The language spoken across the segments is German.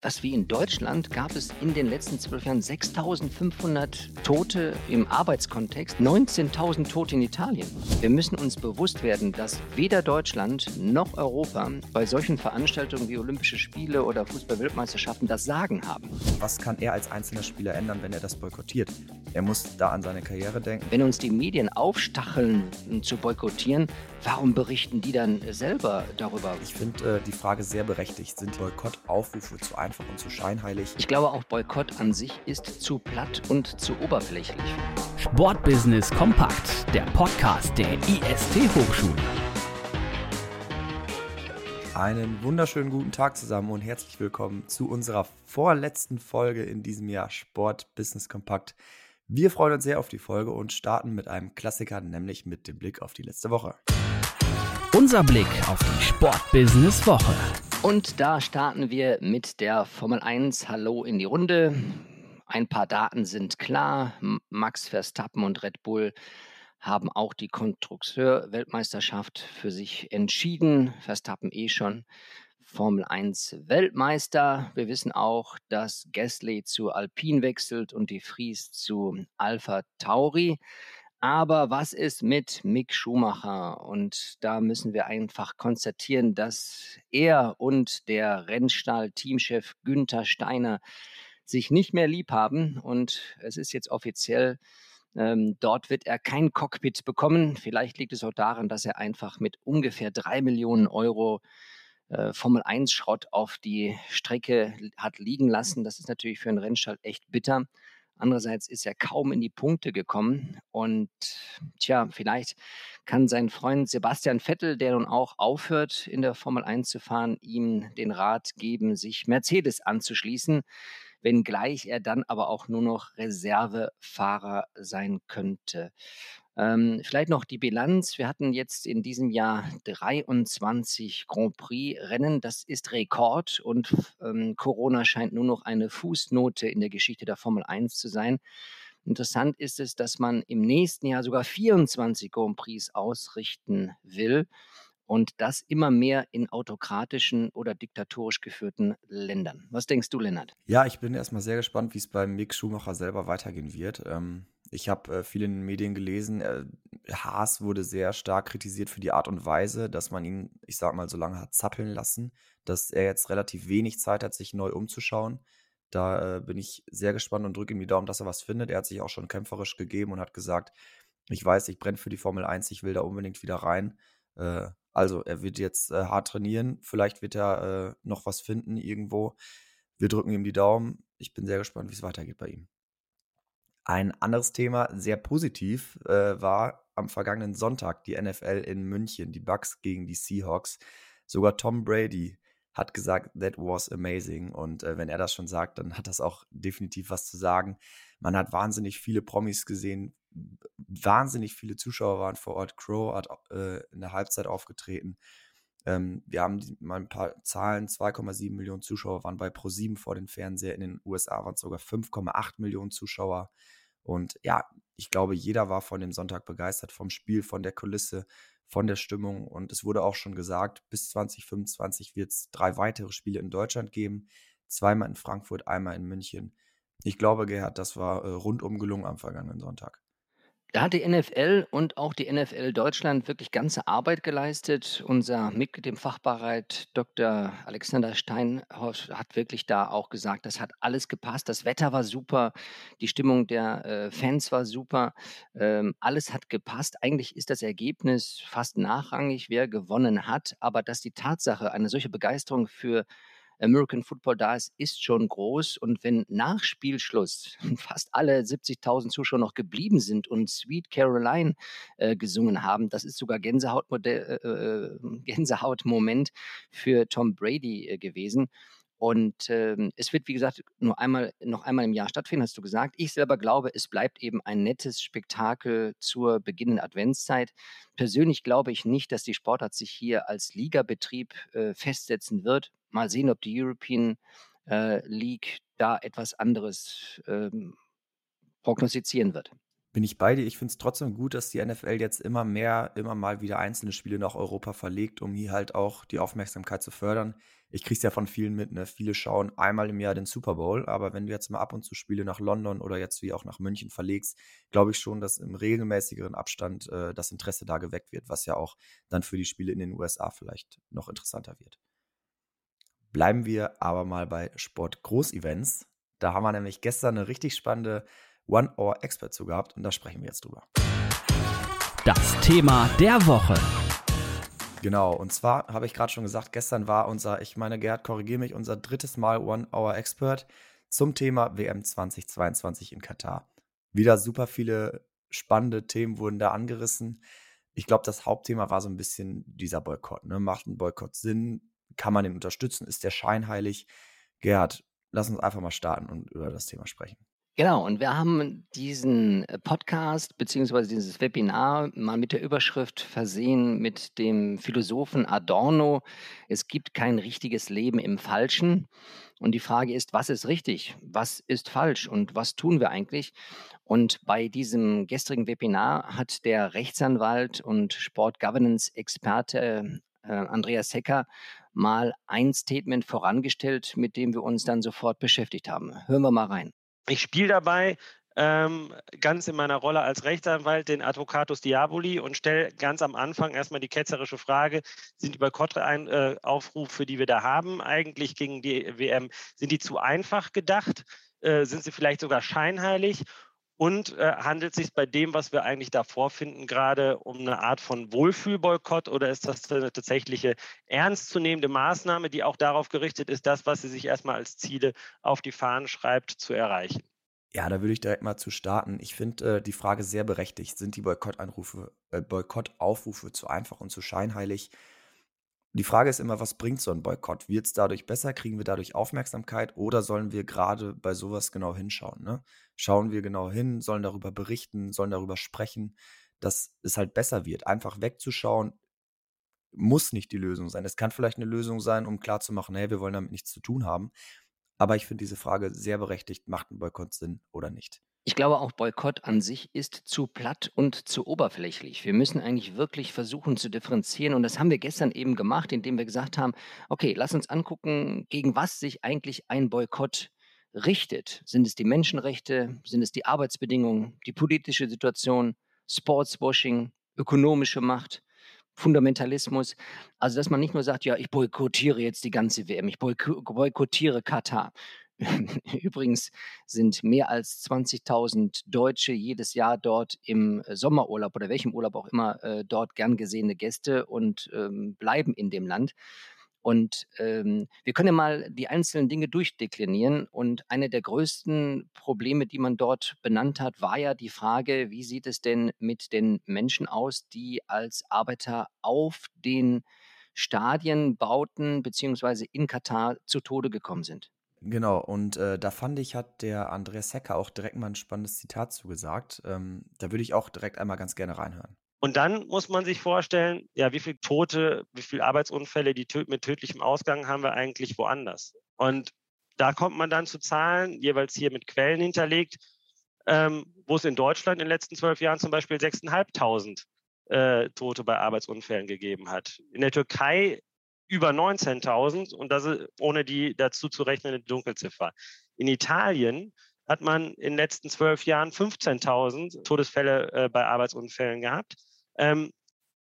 dass wie in Deutschland gab es in den letzten zwölf Jahren 6.500 Tote im Arbeitskontext, 19.000 Tote in Italien. Wir müssen uns bewusst werden, dass weder Deutschland noch Europa bei solchen Veranstaltungen wie Olympische Spiele oder Fußball-Weltmeisterschaften das Sagen haben. Was kann er als einzelner Spieler ändern, wenn er das boykottiert? Er muss da an seine Karriere denken. Wenn uns die Medien aufstacheln zu boykottieren, warum berichten die dann selber darüber? Ich finde äh, die Frage sehr berechtigt. Sind Boykottaufrufe zu einfach und zu scheinheilig? Ich glaube auch Boykott an sich ist zu platt und zu oberflächlich. Sportbusiness kompakt, der Podcast der IST Hochschule. Einen wunderschönen guten Tag zusammen und herzlich willkommen zu unserer vorletzten Folge in diesem Jahr Sport Business Kompakt. Wir freuen uns sehr auf die Folge und starten mit einem Klassiker, nämlich mit dem Blick auf die letzte Woche. Unser Blick auf die Sportbusiness-Woche. Und da starten wir mit der Formel 1. Hallo in die Runde. Ein paar Daten sind klar. Max Verstappen und Red Bull haben auch die Konstrukteur-Weltmeisterschaft für sich entschieden. Verstappen eh schon Formel 1 Weltmeister. Wir wissen auch, dass Gasly zu Alpine wechselt und die Fries zu Alpha Tauri. Aber was ist mit Mick Schumacher? Und da müssen wir einfach konstatieren, dass er und der Rennstall-Teamchef Günther Steiner sich nicht mehr lieb haben. Und es ist jetzt offiziell, ähm, dort wird er kein Cockpit bekommen. Vielleicht liegt es auch daran, dass er einfach mit ungefähr drei Millionen Euro äh, Formel 1 Schrott auf die Strecke hat liegen lassen. Das ist natürlich für einen Rennstall echt bitter. Andererseits ist er kaum in die Punkte gekommen. Und tja, vielleicht kann sein Freund Sebastian Vettel, der nun auch aufhört, in der Formel 1 zu fahren, ihm den Rat geben, sich Mercedes anzuschließen, wenngleich er dann aber auch nur noch Reservefahrer sein könnte. Ähm, vielleicht noch die Bilanz. Wir hatten jetzt in diesem Jahr 23 Grand Prix-Rennen. Das ist Rekord und ähm, Corona scheint nur noch eine Fußnote in der Geschichte der Formel 1 zu sein. Interessant ist es, dass man im nächsten Jahr sogar 24 Grand Prix ausrichten will und das immer mehr in autokratischen oder diktatorisch geführten Ländern. Was denkst du, Lennart? Ja, ich bin erstmal sehr gespannt, wie es beim Mick Schumacher selber weitergehen wird. Ähm, ich habe äh, viel in den Medien gelesen. Äh, Haas wurde sehr stark kritisiert für die Art und Weise, dass man ihn, ich sag mal, so lange hat zappeln lassen, dass er jetzt relativ wenig Zeit hat, sich neu umzuschauen. Da äh, bin ich sehr gespannt und drücke ihm die Daumen, dass er was findet. Er hat sich auch schon kämpferisch gegeben und hat gesagt, ich weiß, ich brenne für die Formel 1, ich will da unbedingt wieder rein. Äh, also, er wird jetzt äh, hart trainieren. Vielleicht wird er äh, noch was finden irgendwo. Wir drücken ihm die Daumen. Ich bin sehr gespannt, wie es weitergeht bei ihm. Ein anderes Thema, sehr positiv, äh, war am vergangenen Sonntag die NFL in München, die Bucks gegen die Seahawks. Sogar Tom Brady hat gesagt, that was amazing. Und äh, wenn er das schon sagt, dann hat das auch definitiv was zu sagen. Man hat wahnsinnig viele Promis gesehen, wahnsinnig viele Zuschauer waren vor Ort. Crow hat äh, in der Halbzeit aufgetreten. Ähm, wir haben mal ein paar Zahlen. 2,7 Millionen Zuschauer waren bei Pro7 vor den Fernseher. In den USA waren es sogar 5,8 Millionen Zuschauer. Und ja, ich glaube, jeder war von dem Sonntag begeistert, vom Spiel, von der Kulisse, von der Stimmung. Und es wurde auch schon gesagt, bis 2025 wird es drei weitere Spiele in Deutschland geben. Zweimal in Frankfurt, einmal in München. Ich glaube, Gerhard, das war äh, rundum gelungen am vergangenen Sonntag. Da hat die NFL und auch die NFL Deutschland wirklich ganze Arbeit geleistet. Unser Mitglied im Fachbereich, Dr. Alexander Steinhoff, hat wirklich da auch gesagt, das hat alles gepasst. Das Wetter war super, die Stimmung der äh, Fans war super, ähm, alles hat gepasst. Eigentlich ist das Ergebnis fast nachrangig, wer gewonnen hat, aber dass die Tatsache, eine solche Begeisterung für American Football da ist, ist schon groß. Und wenn nach Spielschluss fast alle 70.000 Zuschauer noch geblieben sind und Sweet Caroline äh, gesungen haben, das ist sogar Gänsehautmodell, äh, äh Gänsehautmoment für Tom Brady äh, gewesen. Und ähm, es wird, wie gesagt, nur einmal, noch einmal im Jahr stattfinden, hast du gesagt. Ich selber glaube, es bleibt eben ein nettes Spektakel zur beginnenden Adventszeit. Persönlich glaube ich nicht, dass die Sportart sich hier als Ligabetrieb äh, festsetzen wird. Mal sehen, ob die European äh, League da etwas anderes ähm, prognostizieren wird. Bin ich bei dir. Ich finde es trotzdem gut, dass die NFL jetzt immer mehr, immer mal wieder einzelne Spiele nach Europa verlegt, um hier halt auch die Aufmerksamkeit zu fördern ich kriege es ja von vielen mit, ne? Viele schauen einmal im Jahr den Super Bowl, aber wenn du jetzt mal ab und zu Spiele nach London oder jetzt wie auch nach München verlegst, glaube ich schon, dass im regelmäßigeren Abstand äh, das Interesse da geweckt wird, was ja auch dann für die Spiele in den USA vielleicht noch interessanter wird. Bleiben wir aber mal bei Sport-Groß-Events. Da haben wir nämlich gestern eine richtig spannende One-Hour-Expert zu gehabt und da sprechen wir jetzt drüber. Das Thema der Woche. Genau, und zwar habe ich gerade schon gesagt, gestern war unser, ich meine, Gerhard, korrigiere mich, unser drittes Mal One-Hour-Expert zum Thema WM 2022 in Katar. Wieder super viele spannende Themen wurden da angerissen. Ich glaube, das Hauptthema war so ein bisschen dieser Boykott. Ne? Macht ein Boykott Sinn? Kann man den unterstützen? Ist der scheinheilig? Gerhard, lass uns einfach mal starten und über das Thema sprechen. Genau, und wir haben diesen äh, Podcast beziehungsweise dieses Webinar mal mit der Überschrift versehen mit dem Philosophen Adorno. Es gibt kein richtiges Leben im Falschen. Und die Frage ist, was ist richtig? Was ist falsch? Und was tun wir eigentlich? Und bei diesem gestrigen Webinar hat der Rechtsanwalt und Sport-Governance-Experte äh, Andreas Hecker mal ein Statement vorangestellt, mit dem wir uns dann sofort beschäftigt haben. Hören wir mal rein. Ich spiele dabei ähm, ganz in meiner Rolle als Rechtsanwalt den Advocatus Diaboli und stelle ganz am Anfang erstmal die ketzerische Frage, sind die Boykottaufrufe, die wir da haben, eigentlich gegen die WM, sind die zu einfach gedacht? Äh, sind sie vielleicht sogar scheinheilig? Und äh, handelt es sich bei dem, was wir eigentlich da vorfinden, gerade um eine Art von Wohlfühlboykott oder ist das eine tatsächliche ernstzunehmende Maßnahme, die auch darauf gerichtet ist, das, was sie sich erstmal als Ziele auf die Fahnen schreibt, zu erreichen? Ja, da würde ich direkt mal zu starten. Ich finde äh, die Frage sehr berechtigt. Sind die Boykottanrufe, äh, Boykottaufrufe zu einfach und zu scheinheilig? Die Frage ist immer, was bringt so ein Boykott? Wird es dadurch besser? Kriegen wir dadurch Aufmerksamkeit? Oder sollen wir gerade bei sowas genau hinschauen? Ne? Schauen wir genau hin, sollen darüber berichten, sollen darüber sprechen, dass es halt besser wird. Einfach wegzuschauen, muss nicht die Lösung sein. Es kann vielleicht eine Lösung sein, um klarzumachen, hey, wir wollen damit nichts zu tun haben. Aber ich finde diese Frage sehr berechtigt, macht ein Boykott Sinn oder nicht? Ich glaube, auch Boykott an sich ist zu platt und zu oberflächlich. Wir müssen eigentlich wirklich versuchen zu differenzieren. Und das haben wir gestern eben gemacht, indem wir gesagt haben, okay, lass uns angucken, gegen was sich eigentlich ein Boykott richtet. Sind es die Menschenrechte? Sind es die Arbeitsbedingungen? Die politische Situation? Sportswashing? Ökonomische Macht? Fundamentalismus. Also, dass man nicht nur sagt, ja, ich boykottiere jetzt die ganze WM, ich boykottiere Katar. Übrigens sind mehr als 20.000 Deutsche jedes Jahr dort im äh, Sommerurlaub oder welchem Urlaub auch immer äh, dort gern gesehene Gäste und ähm, bleiben in dem Land. Und ähm, wir können ja mal die einzelnen Dinge durchdeklinieren. Und eine der größten Probleme, die man dort benannt hat, war ja die Frage, wie sieht es denn mit den Menschen aus, die als Arbeiter auf den Stadien, Bauten beziehungsweise in Katar zu Tode gekommen sind. Genau, und äh, da fand ich, hat der Andreas Hecker auch direkt mal ein spannendes Zitat zugesagt. Ähm, da würde ich auch direkt einmal ganz gerne reinhören. Und dann muss man sich vorstellen, ja, wie viele Tote, wie viele Arbeitsunfälle, die tö mit tödlichem Ausgang haben wir eigentlich woanders? Und da kommt man dann zu Zahlen, jeweils hier mit Quellen hinterlegt, ähm, wo es in Deutschland in den letzten zwölf Jahren zum Beispiel 6.500 äh, Tote bei Arbeitsunfällen gegeben hat. In der Türkei über 19.000 und das ist ohne die dazu zu rechnende Dunkelziffer. In Italien hat man in den letzten zwölf Jahren 15.000 Todesfälle äh, bei Arbeitsunfällen gehabt. Ähm,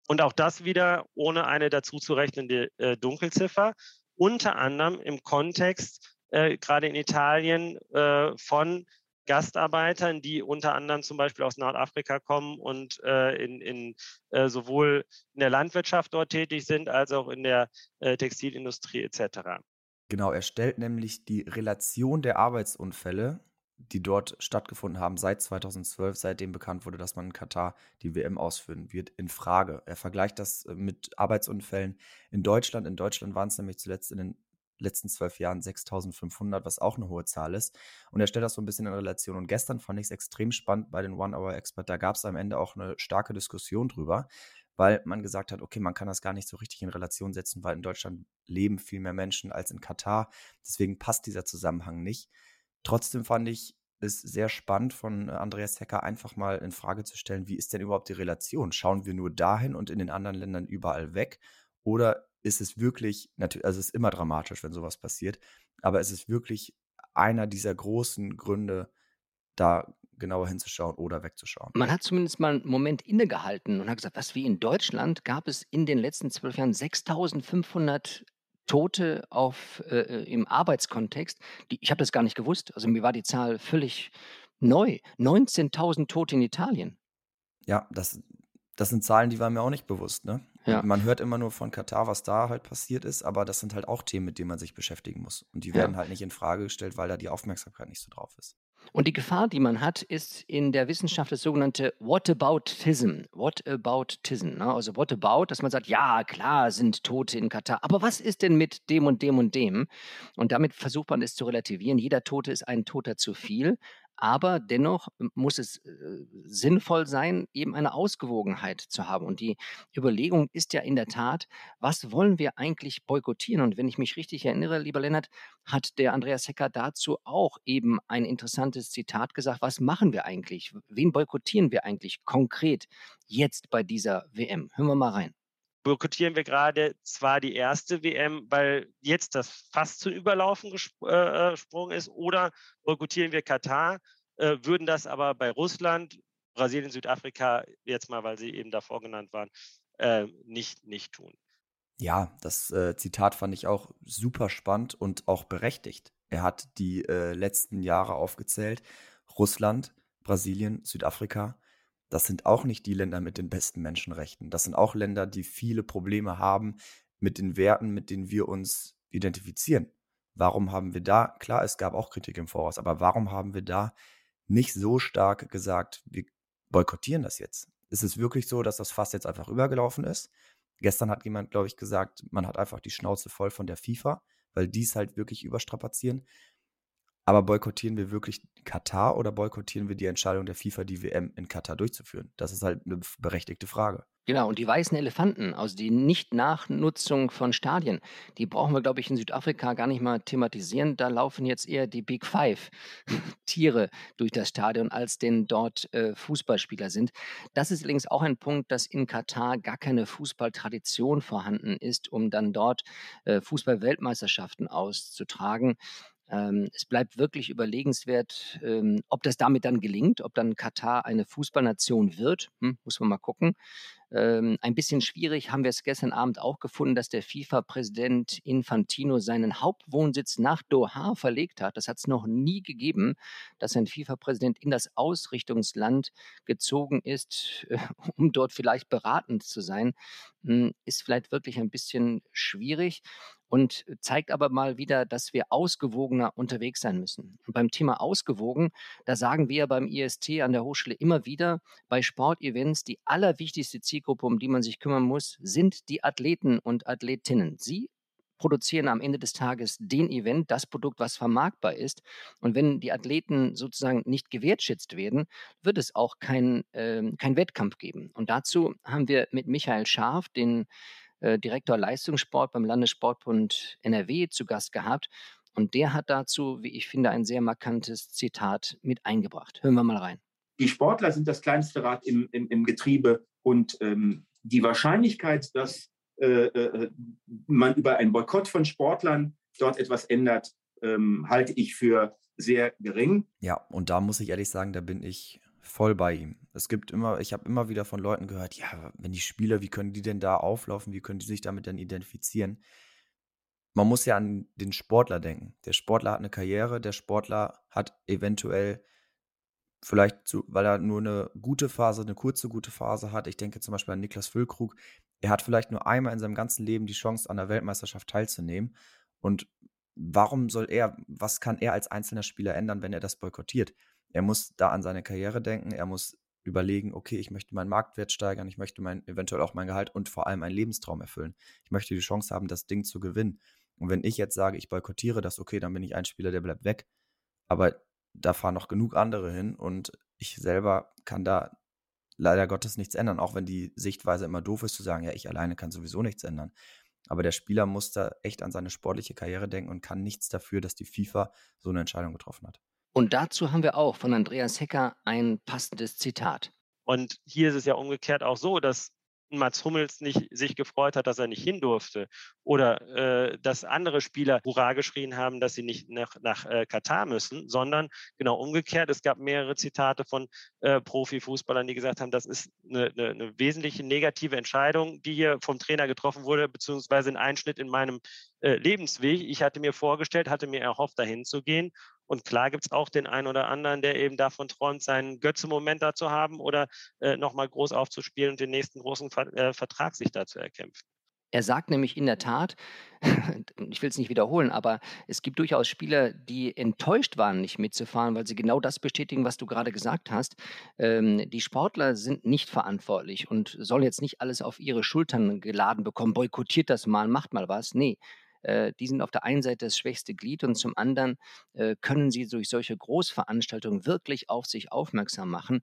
und auch das wieder ohne eine dazu zu rechnende äh, Dunkelziffer. Unter anderem im Kontext, äh, gerade in Italien, äh, von Gastarbeitern, die unter anderem zum Beispiel aus Nordafrika kommen und äh, in, in äh, sowohl in der Landwirtschaft dort tätig sind, als auch in der äh, Textilindustrie etc. Genau, er stellt nämlich die Relation der Arbeitsunfälle, die dort stattgefunden haben seit 2012, seitdem bekannt wurde, dass man in Katar die WM ausführen wird, in Frage. Er vergleicht das äh, mit Arbeitsunfällen in Deutschland. In Deutschland waren es nämlich zuletzt in den letzten zwölf Jahren 6500, was auch eine hohe Zahl ist. Und er stellt das so ein bisschen in Relation. Und gestern fand ich es extrem spannend bei den One-Hour-Expert. Da gab es am Ende auch eine starke Diskussion drüber, weil man gesagt hat, okay, man kann das gar nicht so richtig in Relation setzen, weil in Deutschland leben viel mehr Menschen als in Katar. Deswegen passt dieser Zusammenhang nicht. Trotzdem fand ich es sehr spannend von Andreas Hecker einfach mal in Frage zu stellen, wie ist denn überhaupt die Relation? Schauen wir nur dahin und in den anderen Ländern überall weg? Oder ist es wirklich, natürlich, also es ist immer dramatisch, wenn sowas passiert, aber es ist wirklich einer dieser großen Gründe, da genauer hinzuschauen oder wegzuschauen. Man hat zumindest mal einen Moment innegehalten und hat gesagt, was wie in Deutschland gab es in den letzten zwölf Jahren 6500 Tote auf, äh, äh, im Arbeitskontext. Die, ich habe das gar nicht gewusst. Also mir war die Zahl völlig neu. 19.000 Tote in Italien. Ja, das, das sind Zahlen, die waren mir auch nicht bewusst. Ne? Ja. Man hört immer nur von Katar, was da halt passiert ist, aber das sind halt auch Themen, mit denen man sich beschäftigen muss. Und die werden ja. halt nicht in Frage gestellt, weil da die Aufmerksamkeit nicht so drauf ist. Und die Gefahr, die man hat, ist in der Wissenschaft das sogenannte Whataboutism. Whataboutism. Ne? Also Whatabout, dass man sagt, ja, klar sind Tote in Katar, aber was ist denn mit dem und dem und dem? Und damit versucht man es zu relativieren. Jeder Tote ist ein Toter zu viel. Aber dennoch muss es äh, sinnvoll sein, eben eine Ausgewogenheit zu haben. Und die Überlegung ist ja in der Tat, was wollen wir eigentlich boykottieren? Und wenn ich mich richtig erinnere, lieber Lennart, hat der Andreas Hecker dazu auch eben ein interessantes Zitat gesagt. Was machen wir eigentlich? Wen boykottieren wir eigentlich konkret jetzt bei dieser WM? Hören wir mal rein boykottieren wir gerade zwar die erste WM, weil jetzt das fast zum Überlaufen äh, äh, gesprungen ist, oder boykottieren wir Katar, äh, würden das aber bei Russland, Brasilien, Südafrika, jetzt mal, weil sie eben davor genannt waren, äh, nicht, nicht tun. Ja, das äh, Zitat fand ich auch super spannend und auch berechtigt. Er hat die äh, letzten Jahre aufgezählt. Russland, Brasilien, Südafrika das sind auch nicht die Länder mit den besten Menschenrechten. Das sind auch Länder, die viele Probleme haben mit den Werten, mit denen wir uns identifizieren. Warum haben wir da, klar, es gab auch Kritik im Voraus, aber warum haben wir da nicht so stark gesagt, wir boykottieren das jetzt? Ist es wirklich so, dass das Fass jetzt einfach übergelaufen ist? Gestern hat jemand, glaube ich, gesagt, man hat einfach die Schnauze voll von der FIFA, weil die es halt wirklich überstrapazieren. Aber boykottieren wir wirklich Katar oder boykottieren wir die Entscheidung der FIFA, die WM in Katar durchzuführen? Das ist halt eine berechtigte Frage. Genau, und die weißen Elefanten, also die Nicht-Nachnutzung von Stadien, die brauchen wir, glaube ich, in Südafrika gar nicht mal thematisieren. Da laufen jetzt eher die Big Five Tiere durch das Stadion, als denn dort äh, Fußballspieler sind. Das ist allerdings auch ein Punkt, dass in Katar gar keine Fußballtradition vorhanden ist, um dann dort äh, Fußball-Weltmeisterschaften auszutragen. Ähm, es bleibt wirklich überlegenswert, ähm, ob das damit dann gelingt, ob dann Katar eine Fußballnation wird. Hm, muss man mal gucken. Ähm, ein bisschen schwierig haben wir es gestern Abend auch gefunden, dass der FIFA-Präsident Infantino seinen Hauptwohnsitz nach Doha verlegt hat. Das hat es noch nie gegeben, dass ein FIFA-Präsident in das Ausrichtungsland gezogen ist, äh, um dort vielleicht beratend zu sein. Hm, ist vielleicht wirklich ein bisschen schwierig und zeigt aber mal wieder, dass wir ausgewogener unterwegs sein müssen. Und beim Thema ausgewogen, da sagen wir beim IST an der Hochschule immer wieder, bei Sportevents die allerwichtigste Zielgruppe, um die man sich kümmern muss, sind die Athleten und Athletinnen. Sie produzieren am Ende des Tages den Event, das Produkt, was vermarktbar ist. Und wenn die Athleten sozusagen nicht gewertschätzt werden, wird es auch kein, äh, kein Wettkampf geben. Und dazu haben wir mit Michael Scharf, den äh, Direktor Leistungssport beim Landessportbund NRW zu Gast gehabt. Und der hat dazu, wie ich finde, ein sehr markantes Zitat mit eingebracht. Hören wir mal rein. Die Sportler sind das kleinste Rad im, im, im Getriebe und ähm, die Wahrscheinlichkeit, dass äh, äh, man über einen Boykott von Sportlern dort etwas ändert, ähm, halte ich für sehr gering. Ja, und da muss ich ehrlich sagen, da bin ich voll bei ihm. Es gibt immer, ich habe immer wieder von Leuten gehört, ja, wenn die Spieler, wie können die denn da auflaufen, wie können die sich damit denn identifizieren? Man muss ja an den Sportler denken. Der Sportler hat eine Karriere, der Sportler hat eventuell vielleicht, zu, weil er nur eine gute Phase, eine kurze gute Phase hat. Ich denke zum Beispiel an Niklas Füllkrug. Er hat vielleicht nur einmal in seinem ganzen Leben die Chance, an der Weltmeisterschaft teilzunehmen. Und warum soll er, was kann er als einzelner Spieler ändern, wenn er das boykottiert? Er muss da an seine Karriere denken, er muss überlegen, okay, ich möchte meinen Marktwert steigern, ich möchte mein, eventuell auch mein Gehalt und vor allem einen Lebenstraum erfüllen. Ich möchte die Chance haben, das Ding zu gewinnen. Und wenn ich jetzt sage, ich boykottiere das, okay, dann bin ich ein Spieler, der bleibt weg. Aber da fahren noch genug andere hin und ich selber kann da leider Gottes nichts ändern, auch wenn die Sichtweise immer doof ist, zu sagen, ja, ich alleine kann sowieso nichts ändern. Aber der Spieler muss da echt an seine sportliche Karriere denken und kann nichts dafür, dass die FIFA so eine Entscheidung getroffen hat. Und dazu haben wir auch von Andreas Hecker ein passendes Zitat. Und hier ist es ja umgekehrt auch so, dass Mats Hummels nicht sich gefreut hat, dass er nicht hin durfte oder äh, dass andere Spieler Hurra geschrien haben, dass sie nicht nach, nach äh, Katar müssen, sondern genau umgekehrt. Es gab mehrere Zitate von äh, Profifußballern, die gesagt haben, das ist eine, eine, eine, wesentliche negative Entscheidung, die hier vom Trainer getroffen wurde, beziehungsweise ein Einschnitt in meinem äh, Lebensweg. Ich hatte mir vorgestellt, hatte mir erhofft, dahin zu gehen und klar gibt es auch den einen oder anderen, der eben davon träumt, seinen Götze-Moment da zu haben oder äh, nochmal groß aufzuspielen und den nächsten großen Ver äh, Vertrag sich da zu erkämpfen. Er sagt nämlich in der Tat, ich will es nicht wiederholen, aber es gibt durchaus Spieler, die enttäuscht waren, nicht mitzufahren, weil sie genau das bestätigen, was du gerade gesagt hast. Ähm, die Sportler sind nicht verantwortlich und sollen jetzt nicht alles auf ihre Schultern geladen bekommen, boykottiert das mal, macht mal was. Nee, äh, die sind auf der einen Seite das schwächste Glied und zum anderen äh, können sie durch solche Großveranstaltungen wirklich auf sich aufmerksam machen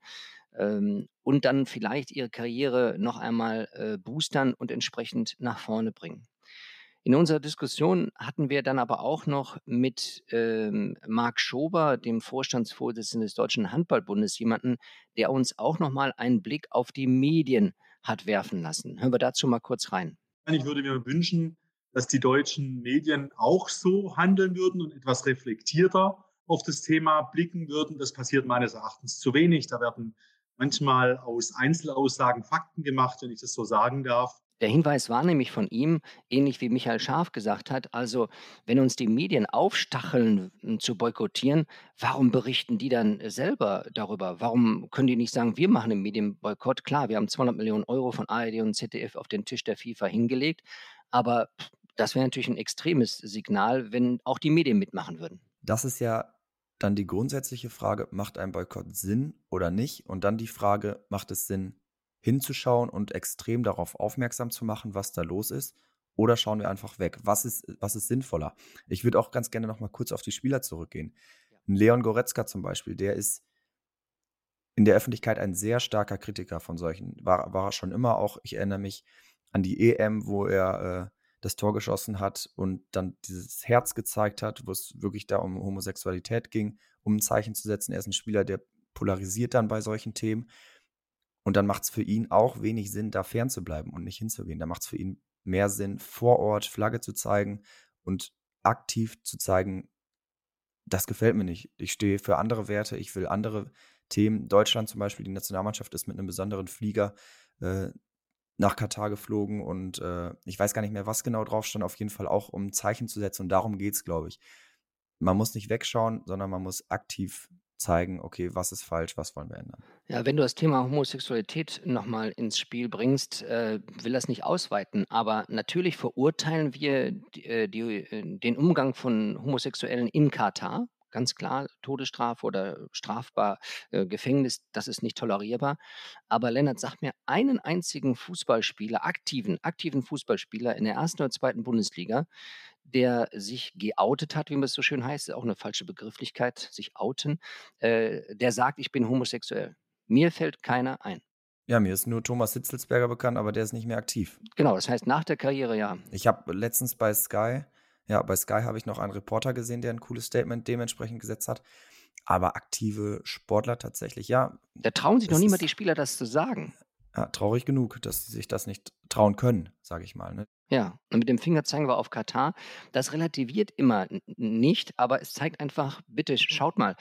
ähm, und dann vielleicht ihre Karriere noch einmal äh, boostern und entsprechend nach vorne bringen. In unserer Diskussion hatten wir dann aber auch noch mit ähm, Marc Schober, dem Vorstandsvorsitzenden des Deutschen Handballbundes, jemanden, der uns auch noch mal einen Blick auf die Medien hat werfen lassen. Hören wir dazu mal kurz rein. Ich würde mir wünschen, dass die deutschen Medien auch so handeln würden und etwas reflektierter auf das Thema blicken würden. Das passiert meines Erachtens zu wenig. Da werden manchmal aus Einzelaussagen Fakten gemacht, wenn ich das so sagen darf. Der Hinweis war nämlich von ihm, ähnlich wie Michael Scharf gesagt hat, also wenn uns die Medien aufstacheln zu boykottieren, warum berichten die dann selber darüber? Warum können die nicht sagen, wir machen einen Medienboykott? Klar, wir haben 200 Millionen Euro von ARD und ZDF auf den Tisch der FIFA hingelegt, aber das wäre natürlich ein extremes Signal, wenn auch die Medien mitmachen würden. Das ist ja dann die grundsätzliche Frage, macht ein Boykott Sinn oder nicht? Und dann die Frage, macht es Sinn, hinzuschauen und extrem darauf aufmerksam zu machen, was da los ist? Oder schauen wir einfach weg? Was ist, was ist sinnvoller? Ich würde auch ganz gerne noch mal kurz auf die Spieler zurückgehen. Ein Leon Goretzka zum Beispiel, der ist in der Öffentlichkeit ein sehr starker Kritiker von solchen. War, war schon immer auch. Ich erinnere mich an die EM, wo er äh, das Tor geschossen hat und dann dieses Herz gezeigt hat, wo es wirklich da um Homosexualität ging, um ein Zeichen zu setzen. Er ist ein Spieler, der polarisiert dann bei solchen Themen. Und dann macht es für ihn auch wenig Sinn, da fernzubleiben und nicht hinzugehen. Da macht es für ihn mehr Sinn, vor Ort Flagge zu zeigen und aktiv zu zeigen, das gefällt mir nicht. Ich stehe für andere Werte, ich will andere Themen. Deutschland zum Beispiel, die Nationalmannschaft ist mit einem besonderen Flieger äh, nach Katar geflogen und äh, ich weiß gar nicht mehr, was genau drauf stand, auf jeden Fall auch, um Zeichen zu setzen und darum geht es, glaube ich. Man muss nicht wegschauen, sondern man muss aktiv zeigen, okay, was ist falsch, was wollen wir ändern. Ja, wenn du das Thema Homosexualität nochmal ins Spiel bringst, äh, will das nicht ausweiten, aber natürlich verurteilen wir die, äh, die, äh, den Umgang von Homosexuellen in Katar ganz klar Todesstrafe oder strafbar äh, Gefängnis, das ist nicht tolerierbar. Aber Lennart, sag mir einen einzigen Fußballspieler, aktiven, aktiven Fußballspieler in der ersten oder zweiten Bundesliga, der sich geoutet hat, wie man es so schön heißt, auch eine falsche Begrifflichkeit, sich outen, äh, der sagt, ich bin homosexuell. Mir fällt keiner ein. Ja, mir ist nur Thomas Hitzelsberger bekannt, aber der ist nicht mehr aktiv. Genau, das heißt nach der Karriere ja. Ich habe letztens bei Sky ja, bei Sky habe ich noch einen Reporter gesehen, der ein cooles Statement dementsprechend gesetzt hat. Aber aktive Sportler tatsächlich, ja. Da trauen sich noch niemand die Spieler, das zu sagen. Ja, traurig genug, dass sie sich das nicht trauen können, sage ich mal. Ne? Ja, und mit dem Finger zeigen wir auf Katar. Das relativiert immer nicht, aber es zeigt einfach, bitte schaut mal,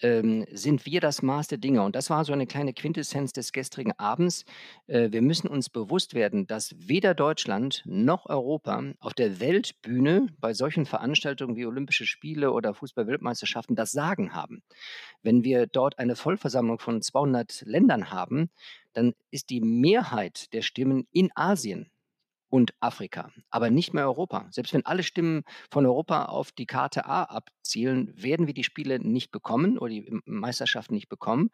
ähm, sind wir das Maß der Dinge? Und das war so eine kleine Quintessenz des gestrigen Abends. Äh, wir müssen uns bewusst werden, dass weder Deutschland noch Europa auf der Weltbühne bei solchen Veranstaltungen wie Olympische Spiele oder Fußball-Weltmeisterschaften das Sagen haben. Wenn wir dort eine Vollversammlung von 200 Ländern haben, dann ist die Mehrheit der Stimmen in Asien und Afrika, aber nicht mehr Europa. Selbst wenn alle Stimmen von Europa auf die Karte A abzielen, werden wir die Spiele nicht bekommen oder die Meisterschaften nicht bekommen,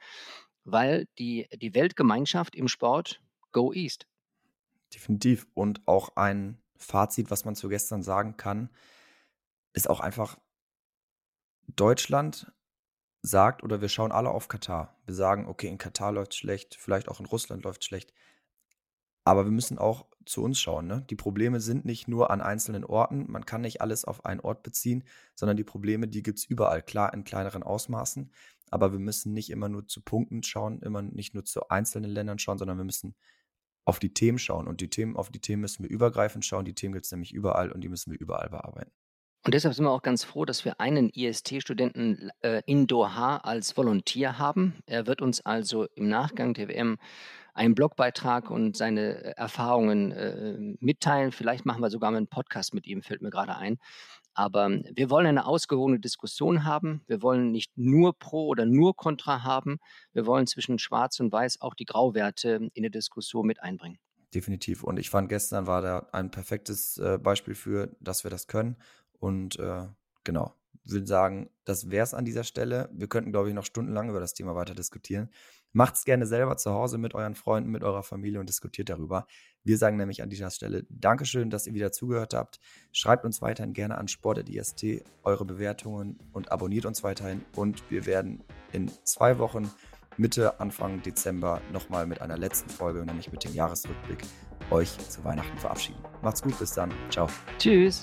weil die, die Weltgemeinschaft im Sport go east. Definitiv. Und auch ein Fazit, was man zu gestern sagen kann, ist auch einfach, Deutschland sagt oder wir schauen alle auf Katar. Wir sagen, okay, in Katar läuft es schlecht, vielleicht auch in Russland läuft es schlecht. Aber wir müssen auch zu uns schauen. Ne? Die Probleme sind nicht nur an einzelnen Orten. Man kann nicht alles auf einen Ort beziehen, sondern die Probleme, die gibt es überall. Klar, in kleineren Ausmaßen. Aber wir müssen nicht immer nur zu Punkten schauen, immer nicht nur zu einzelnen Ländern schauen, sondern wir müssen auf die Themen schauen. Und die Themen, auf die Themen müssen wir übergreifend schauen. Die Themen gibt es nämlich überall und die müssen wir überall bearbeiten. Und deshalb sind wir auch ganz froh, dass wir einen IST-Studenten äh, in Doha als Volontier haben. Er wird uns also im Nachgang der WM einen Blogbeitrag und seine äh, Erfahrungen äh, mitteilen. Vielleicht machen wir sogar mal einen Podcast mit ihm, fällt mir gerade ein. Aber wir wollen eine ausgewogene Diskussion haben. Wir wollen nicht nur Pro oder nur Contra haben. Wir wollen zwischen Schwarz und Weiß auch die Grauwerte in der Diskussion mit einbringen. Definitiv. Und ich fand, gestern war da ein perfektes äh, Beispiel für, dass wir das können. Und äh, genau, würde sagen, das wäre es an dieser Stelle. Wir könnten, glaube ich, noch stundenlang über das Thema weiter diskutieren. Macht es gerne selber zu Hause mit euren Freunden, mit eurer Familie und diskutiert darüber. Wir sagen nämlich an dieser Stelle Dankeschön, dass ihr wieder zugehört habt. Schreibt uns weiterhin gerne an sport.ist eure Bewertungen und abonniert uns weiterhin. Und wir werden in zwei Wochen, Mitte, Anfang Dezember, nochmal mit einer letzten Folge, nämlich mit dem Jahresrückblick, euch zu Weihnachten verabschieden. Macht's gut, bis dann. Ciao. Tschüss.